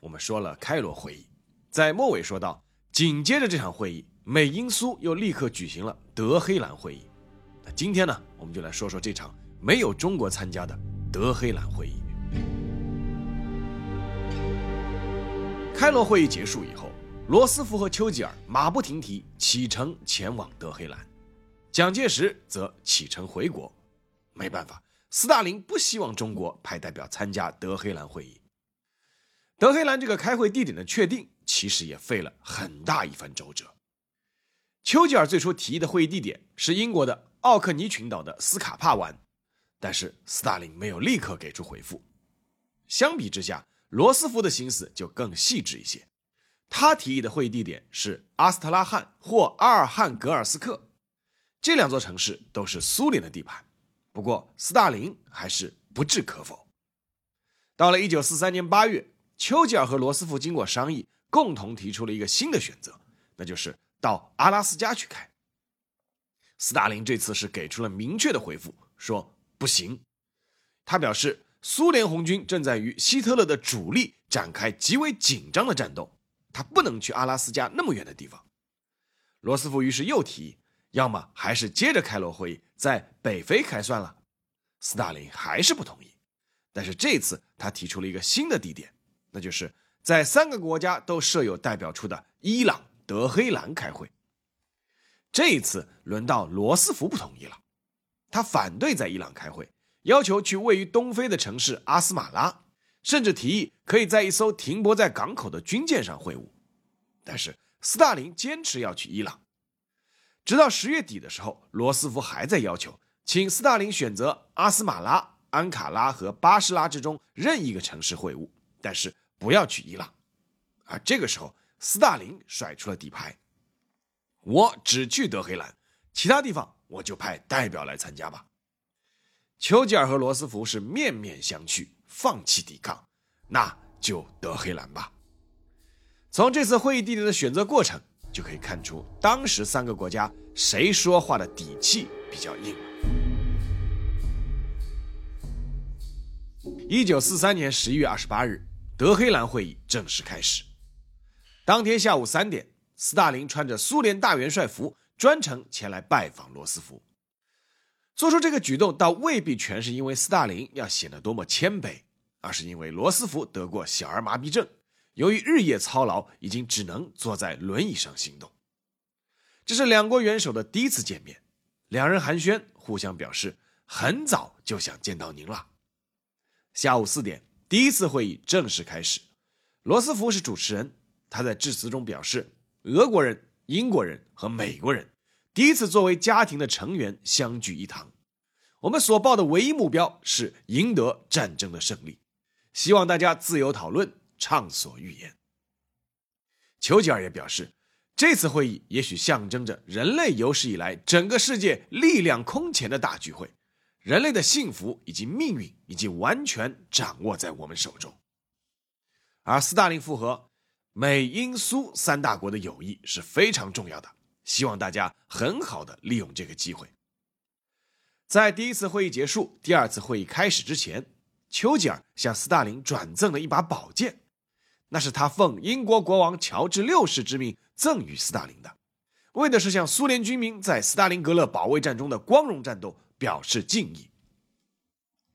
我们说了开罗会议，在末尾说到，紧接着这场会议，美英苏又立刻举行了德黑兰会议。那今天呢，我们就来说说这场没有中国参加的德黑兰会议。开罗会议结束以后，罗斯福和丘吉尔马不停蹄启程前往德黑兰，蒋介石则启程回国。没办法，斯大林不希望中国派代表参加德黑兰会议。德黑兰这个开会地点的确定，其实也费了很大一番周折。丘吉尔最初提议的会议地点是英国的奥克尼群岛的斯卡帕湾，但是斯大林没有立刻给出回复。相比之下，罗斯福的心思就更细致一些，他提议的会议地点是阿斯特拉罕或阿尔汉格尔斯克，这两座城市都是苏联的地盘。不过斯大林还是不置可否。到了一九四三年八月。丘吉尔和罗斯福经过商议，共同提出了一个新的选择，那就是到阿拉斯加去开。斯大林这次是给出了明确的回复，说不行。他表示，苏联红军正在与希特勒的主力展开极为紧张的战斗，他不能去阿拉斯加那么远的地方。罗斯福于是又提议，要么还是接着开罗会议在北非开算了。斯大林还是不同意，但是这次他提出了一个新的地点。那就是在三个国家都设有代表处的伊朗德黑兰开会。这一次轮到罗斯福不同意了，他反对在伊朗开会，要求去位于东非的城市阿斯马拉，甚至提议可以在一艘停泊在港口的军舰上会晤。但是斯大林坚持要去伊朗，直到十月底的时候，罗斯福还在要求，请斯大林选择阿斯马拉、安卡拉和巴士拉之中任意一个城市会晤。但是不要去伊朗，啊这个时候，斯大林甩出了底牌，我只去德黑兰，其他地方我就派代表来参加吧。丘吉尔和罗斯福是面面相觑，放弃抵抗，那就德黑兰吧。从这次会议地点的选择过程就可以看出，当时三个国家谁说话的底气比较硬。一九四三年十一月二十八日。德黑兰会议正式开始。当天下午三点，斯大林穿着苏联大元帅服，专程前来拜访罗斯福。做出这个举动，倒未必全是因为斯大林要显得多么谦卑，而是因为罗斯福得过小儿麻痹症，由于日夜操劳，已经只能坐在轮椅上行动。这是两国元首的第一次见面，两人寒暄，互相表示很早就想见到您了。下午四点。第一次会议正式开始，罗斯福是主持人。他在致辞中表示，俄国人、英国人和美国人第一次作为家庭的成员相聚一堂。我们所抱的唯一目标是赢得战争的胜利，希望大家自由讨论，畅所欲言。丘吉尔也表示，这次会议也许象征着人类有史以来整个世界力量空前的大聚会。人类的幸福以及命运已经完全掌握在我们手中，而斯大林附和，美英苏三大国的友谊是非常重要的，希望大家很好的利用这个机会。在第一次会议结束、第二次会议开始之前，丘吉尔向斯大林转赠了一把宝剑，那是他奉英国国王乔治六世之命赠予斯大林的，为的是向苏联军民在斯大林格勒保卫战中的光荣战斗。表示敬意。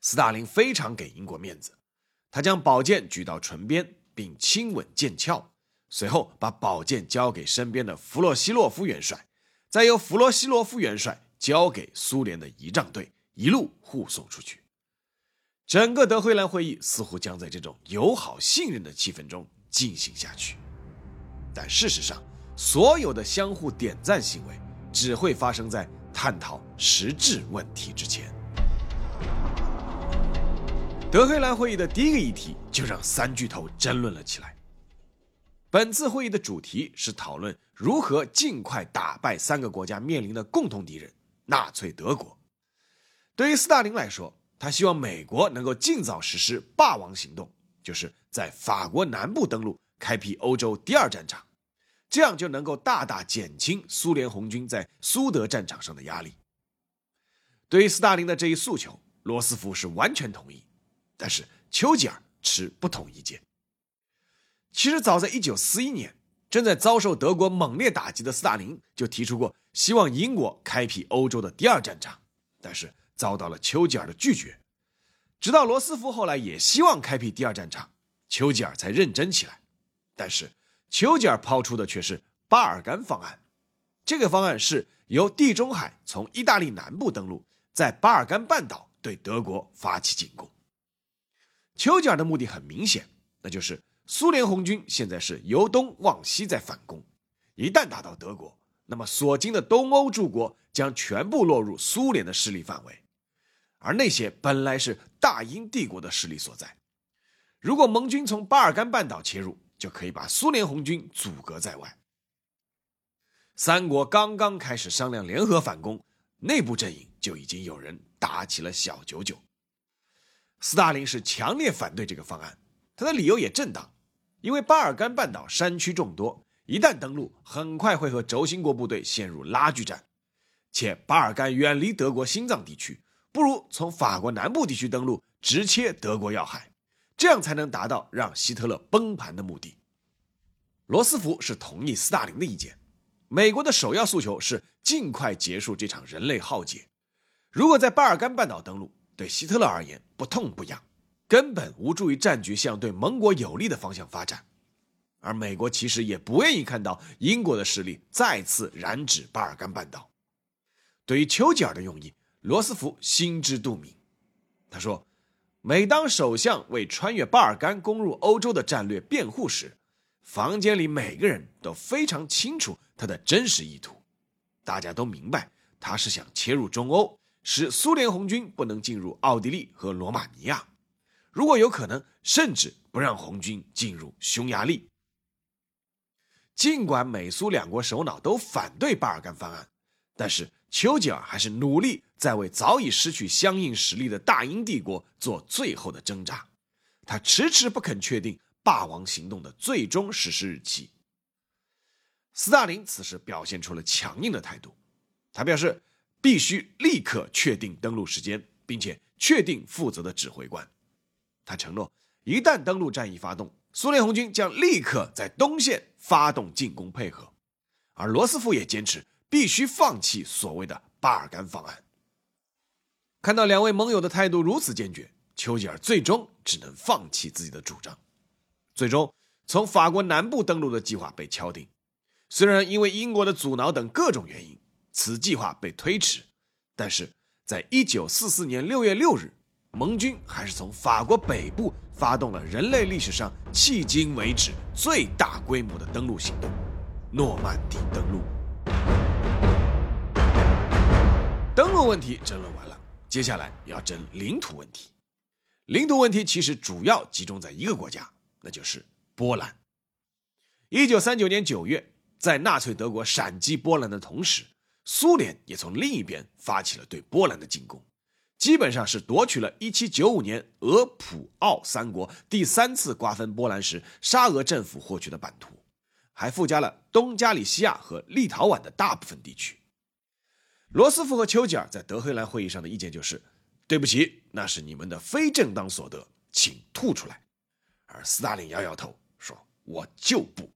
斯大林非常给英国面子，他将宝剑举到唇边，并亲吻剑鞘，随后把宝剑交给身边的弗洛西洛夫元帅，再由弗洛西洛夫元帅交给苏联的仪仗队，一路护送出去。整个德黑兰会议似乎将在这种友好信任的气氛中进行下去，但事实上，所有的相互点赞行为只会发生在。探讨实质问题之前，德黑兰会议的第一个议题就让三巨头争论了起来。本次会议的主题是讨论如何尽快打败三个国家面临的共同敌人——纳粹德国。对于斯大林来说，他希望美国能够尽早实施“霸王行动”，就是在法国南部登陆，开辟欧洲第二战场，这样就能够大大减轻苏联红军在苏德战场上的压力。对于斯大林的这一诉求，罗斯福是完全同意，但是丘吉尔持不同意见。其实，早在1941年，正在遭受德国猛烈打击的斯大林就提出过希望英国开辟欧洲的第二战场，但是遭到了丘吉尔的拒绝。直到罗斯福后来也希望开辟第二战场，丘吉尔才认真起来。但是，丘吉尔抛出的却是巴尔干方案。这个方案是由地中海从意大利南部登陆，在巴尔干半岛对德国发起进攻。丘吉尔的目的很明显，那就是。苏联红军现在是由东往西在反攻，一旦打到德国，那么所经的东欧诸国将全部落入苏联的势力范围，而那些本来是大英帝国的势力所在。如果盟军从巴尔干半岛切入，就可以把苏联红军阻隔在外。三国刚刚开始商量联合反攻，内部阵营就已经有人打起了小九九。斯大林是强烈反对这个方案，他的理由也正当。因为巴尔干半岛山区众多，一旦登陆，很快会和轴心国部队陷入拉锯战。且巴尔干远离德国心脏地区，不如从法国南部地区登陆，直切德国要害，这样才能达到让希特勒崩盘的目的。罗斯福是同意斯大林的意见，美国的首要诉求是尽快结束这场人类浩劫。如果在巴尔干半岛登陆，对希特勒而言不痛不痒。根本无助于战局向对盟国有利的方向发展，而美国其实也不愿意看到英国的势力再次染指巴尔干半岛。对于丘吉尔的用意，罗斯福心知肚明。他说：“每当首相为穿越巴尔干攻入欧洲的战略辩护时，房间里每个人都非常清楚他的真实意图。大家都明白，他是想切入中欧，使苏联红军不能进入奥地利和罗马尼亚。”如果有可能，甚至不让红军进入匈牙利。尽管美苏两国首脑都反对巴尔干方案，但是丘吉尔还是努力在为早已失去相应实力的大英帝国做最后的挣扎。他迟迟不肯确定霸王行动的最终实施日期。斯大林此时表现出了强硬的态度，他表示必须立刻确定登陆时间，并且确定负责的指挥官。他承诺，一旦登陆战役发动，苏联红军将立刻在东线发动进攻配合。而罗斯福也坚持必须放弃所谓的巴尔干方案。看到两位盟友的态度如此坚决，丘吉尔最终只能放弃自己的主张。最终，从法国南部登陆的计划被敲定。虽然因为英国的阻挠等各种原因，此计划被推迟，但是在一九四四年六月六日。盟军还是从法国北部发动了人类历史上迄今为止最大规模的登陆行动——诺曼底登陆。登陆问题争论完了，接下来要争领土问题。领土问题其实主要集中在一个国家，那就是波兰。一九三九年九月，在纳粹德国闪击波兰的同时，苏联也从另一边发起了对波兰的进攻。基本上是夺取了1795年俄普奥三国第三次瓜分波兰时沙俄政府获取的版图，还附加了东加里西亚和立陶宛的大部分地区。罗斯福和丘吉尔在德黑兰会议上的意见就是：对不起，那是你们的非正当所得，请吐出来。而斯大林摇摇头说：“我就不。”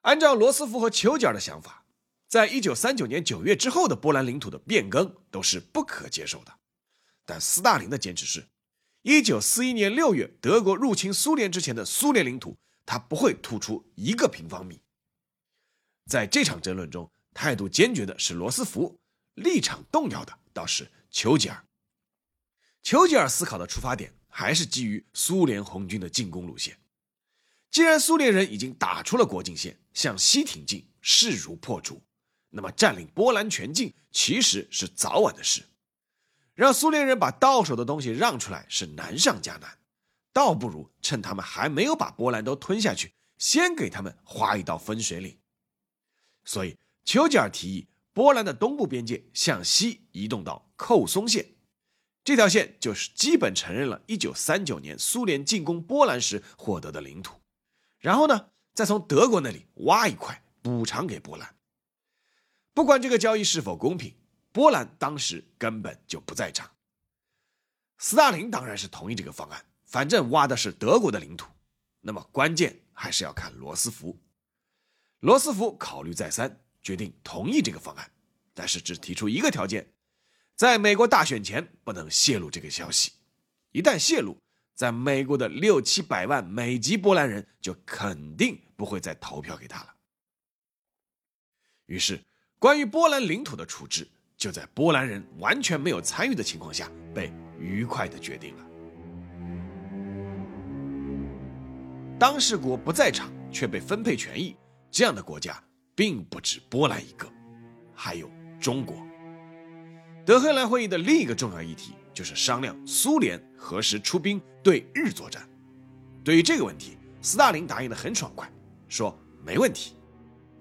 按照罗斯福和丘吉尔的想法，在1939年9月之后的波兰领土的变更都是不可接受的。但斯大林的坚持是，一九四一年六月德国入侵苏联之前的苏联领土，他不会吐出一个平方米。在这场争论中，态度坚决的是罗斯福，立场动摇的倒是丘吉尔。丘吉尔思考的出发点还是基于苏联红军的进攻路线。既然苏联人已经打出了国境线，向西挺进势如破竹，那么占领波兰全境其实是早晚的事。让苏联人把到手的东西让出来是难上加难，倒不如趁他们还没有把波兰都吞下去，先给他们划一道分水岭。所以，丘吉尔提议，波兰的东部边界向西移动到寇松线，这条线就是基本承认了1939年苏联进攻波兰时获得的领土。然后呢，再从德国那里挖一块补偿给波兰。不管这个交易是否公平，波兰当时根本就不在场。斯大林当然是同意这个方案，反正挖的是德国的领土。那么关键还是要看罗斯福。罗斯福考虑再三，决定同意这个方案，但是只提出一个条件：在美国大选前不能泄露这个消息。一旦泄露，在美国的六七百万美籍波兰人就肯定不会再投票给他了。于是，关于波兰领土的处置，就在波兰人完全没有参与的情况下被愉快的决定了。当事国不在场却被分配权益。这样的国家并不止波兰一个，还有中国。德黑兰会议的另一个重要议题就是商量苏联何时出兵对日作战。对于这个问题，斯大林答应的很爽快，说没问题。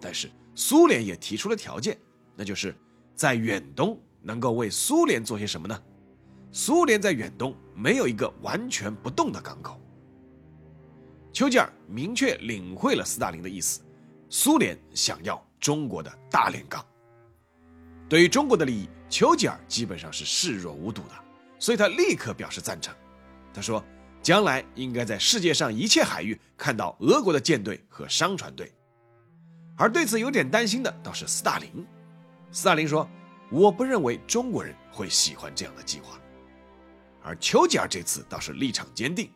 但是苏联也提出了条件，那就是在远东能够为苏联做些什么呢？苏联在远东没有一个完全不动的港口。丘吉尔明确领会了斯大林的意思。苏联想要中国的大连港，对于中国的利益，丘吉尔基本上是视若无睹的，所以他立刻表示赞成。他说：“将来应该在世界上一切海域看到俄国的舰队和商船队。”而对此有点担心的倒是斯大林。斯大林说：“我不认为中国人会喜欢这样的计划。”而丘吉尔这次倒是立场坚定，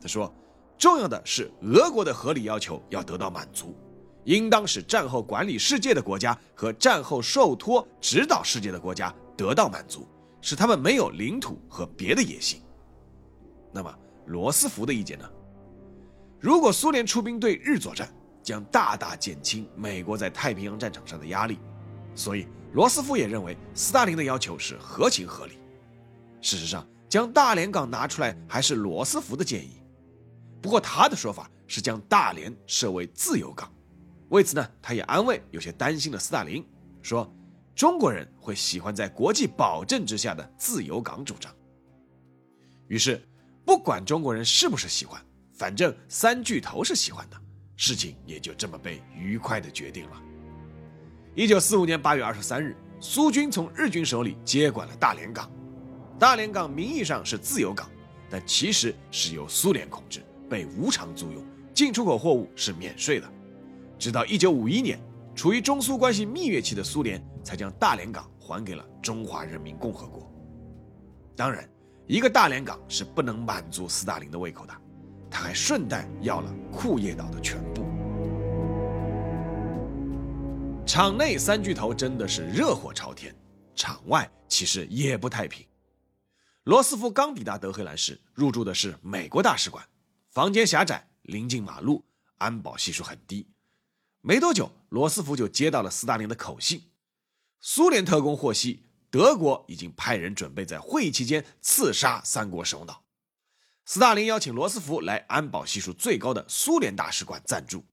他说：“重要的是俄国的合理要求要得到满足。”应当使战后管理世界的国家和战后受托指导世界的国家得到满足，使他们没有领土和别的野心。那么罗斯福的意见呢？如果苏联出兵对日作战，将大大减轻美国在太平洋战场上的压力。所以罗斯福也认为斯大林的要求是合情合理。事实上，将大连港拿出来还是罗斯福的建议，不过他的说法是将大连设为自由港。为此呢，他也安慰有些担心的斯大林，说：“中国人会喜欢在国际保证之下的自由港主张。”于是，不管中国人是不是喜欢，反正三巨头是喜欢的，事情也就这么被愉快的决定了。一九四五年八月二十三日，苏军从日军手里接管了大连港。大连港名义上是自由港，但其实是由苏联控制，被无偿租用，进出口货物是免税的。直到一九五一年，处于中苏关系蜜月期的苏联才将大连港还给了中华人民共和国。当然，一个大连港是不能满足斯大林的胃口的，他还顺带要了库页岛的全部。场内三巨头真的是热火朝天，场外其实也不太平。罗斯福刚抵达德黑兰时，入住的是美国大使馆，房间狭窄，临近马路，安保系数很低。没多久，罗斯福就接到了斯大林的口信。苏联特工获悉，德国已经派人准备在会议期间刺杀三国首脑。斯大林邀请罗斯福来安保系数最高的苏联大使馆暂住。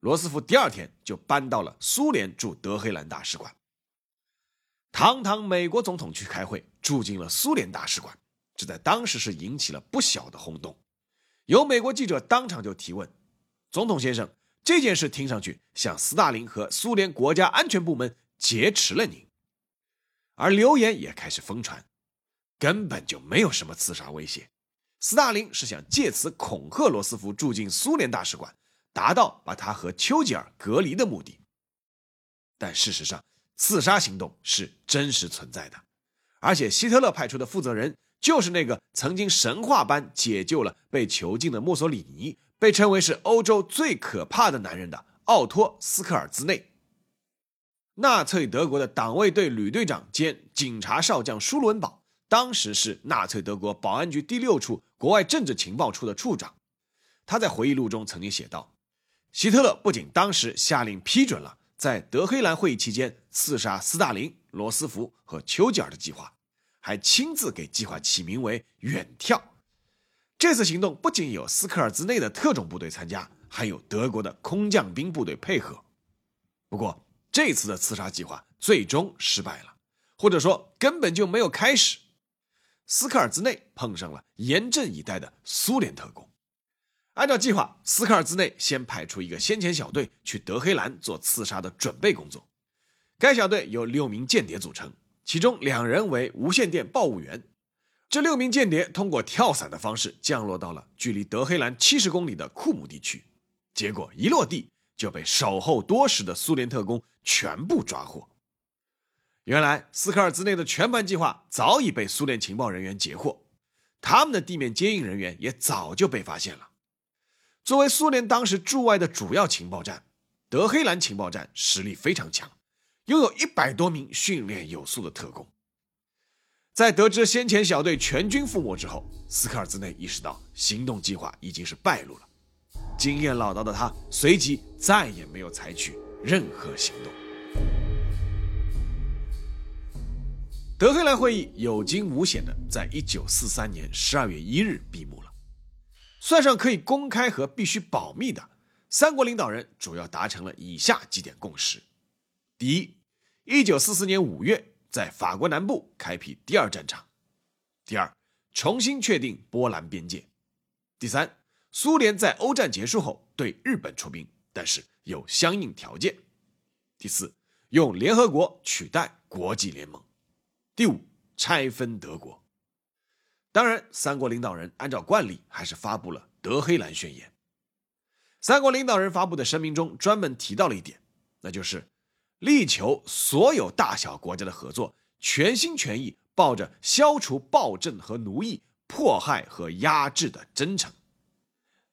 罗斯福第二天就搬到了苏联驻德黑兰大使馆。堂堂美国总统去开会，住进了苏联大使馆，这在当时是引起了不小的轰动。有美国记者当场就提问：“总统先生。”这件事听上去像斯大林和苏联国家安全部门劫持了您，而流言也开始疯传，根本就没有什么刺杀威胁。斯大林是想借此恐吓罗斯福住进苏联大使馆，达到把他和丘吉尔隔离的目的。但事实上，刺杀行动是真实存在的，而且希特勒派出的负责人就是那个曾经神话般解救了被囚禁的墨索里尼。被称为是欧洲最可怕的男人的奥托·斯科尔兹内，纳粹德国的党卫队旅队长兼警察少将舒伦堡，当时是纳粹德国保安局第六处国外政治情报处的处长。他在回忆录中曾经写道：“希特勒不仅当时下令批准了在德黑兰会议期间刺杀斯大林、罗斯福和丘吉尔的计划，还亲自给计划起名为‘远眺’。”这次行动不仅有斯科尔兹内的特种部队参加，还有德国的空降兵部队配合。不过，这次的刺杀计划最终失败了，或者说根本就没有开始。斯科尔兹内碰上了严阵以待的苏联特工。按照计划，斯科尔兹内先派出一个先遣小队去德黑兰做刺杀的准备工作。该小队由六名间谍组成，其中两人为无线电报务员。这六名间谍通过跳伞的方式降落到了距离德黑兰七十公里的库姆地区，结果一落地就被守候多时的苏联特工全部抓获。原来斯科尔兹内的全盘计划早已被苏联情报人员截获，他们的地面接应人员也早就被发现了。作为苏联当时驻外的主要情报站，德黑兰情报站实力非常强，拥有一百多名训练有素的特工。在得知先遣小队全军覆没之后，斯科尔兹内意识到行动计划已经是败露了。经验老道的他随即再也没有采取任何行动。德黑兰会议有惊无险的在一九四三年十二月一日闭幕了。算上可以公开和必须保密的，三国领导人主要达成了以下几点共识：第一，一九四四年五月在法国南部开辟第二战场；第二，重新确定波兰边界；第三，苏联在欧战结束后对日本出兵，但是有相应条件；第四，用联合国取代国际联盟。第五，拆分德国。当然，三国领导人按照惯例还是发布了德黑兰宣言。三国领导人发布的声明中专门提到了一点，那就是力求所有大小国家的合作，全心全意抱着消除暴政和奴役、迫害和压制的真诚。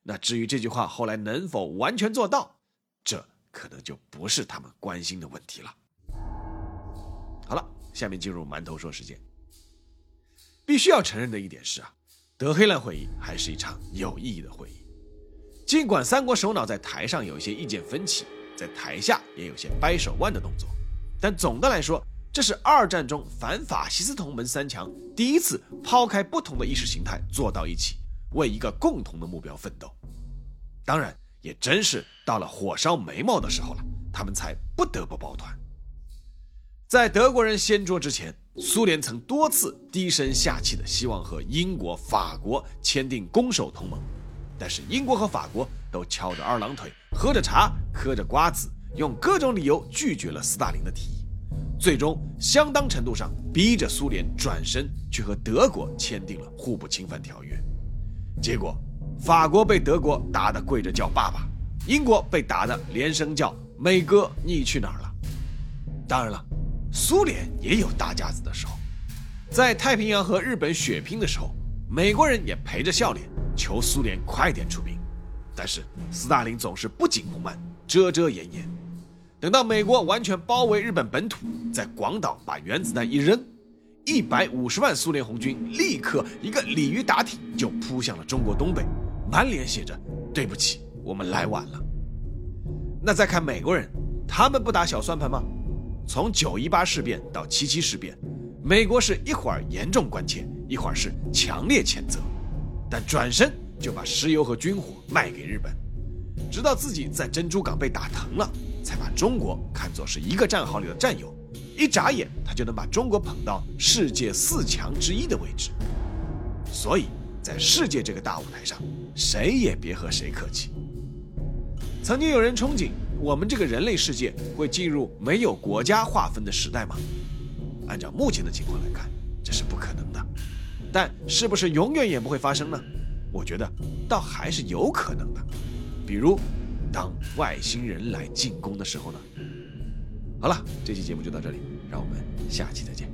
那至于这句话后来能否完全做到，这可能就不是他们关心的问题了。好了。下面进入馒头说时间。必须要承认的一点是啊，德黑兰会议还是一场有意义的会议。尽管三国首脑在台上有一些意见分歧，在台下也有些掰手腕的动作，但总的来说，这是二战中反法西斯同盟三强第一次抛开不同的意识形态坐到一起，为一个共同的目标奋斗。当然，也真是到了火烧眉毛的时候了，他们才不得不抱团。在德国人掀桌之前，苏联曾多次低声下气的希望和英国、法国签订攻守同盟，但是英国和法国都翘着二郎腿，喝着茶，嗑着瓜子，用各种理由拒绝了斯大林的提议，最终相当程度上逼着苏联转身去和德国签订了互不侵犯条约。结果，法国被德国打得跪着叫爸爸，英国被打得连声叫美哥，你去哪儿了？当然了。苏联也有大架子的时候，在太平洋和日本血拼的时候，美国人也陪着笑脸求苏联快点出兵，但是斯大林总是不紧不慢，遮遮掩掩。等到美国完全包围日本本土，在广岛把原子弹一扔，一百五十万苏联红军立刻一个鲤鱼打挺就扑向了中国东北，满脸写着“对不起，我们来晚了”。那再看美国人，他们不打小算盘吗？从九一八事变到七七事变，美国是一会儿严重关切，一会儿是强烈谴责，但转身就把石油和军火卖给日本，直到自己在珍珠港被打疼了，才把中国看作是一个战壕里的战友，一眨眼他就能把中国捧到世界四强之一的位置。所以在世界这个大舞台上，谁也别和谁客气。曾经有人憧憬。我们这个人类世界会进入没有国家划分的时代吗？按照目前的情况来看，这是不可能。但是不是永远也不会发生呢？我觉得倒还是有可能的。比如，当外星人来进攻的时候呢？好了，这期节目就到这里，让我们下期再见。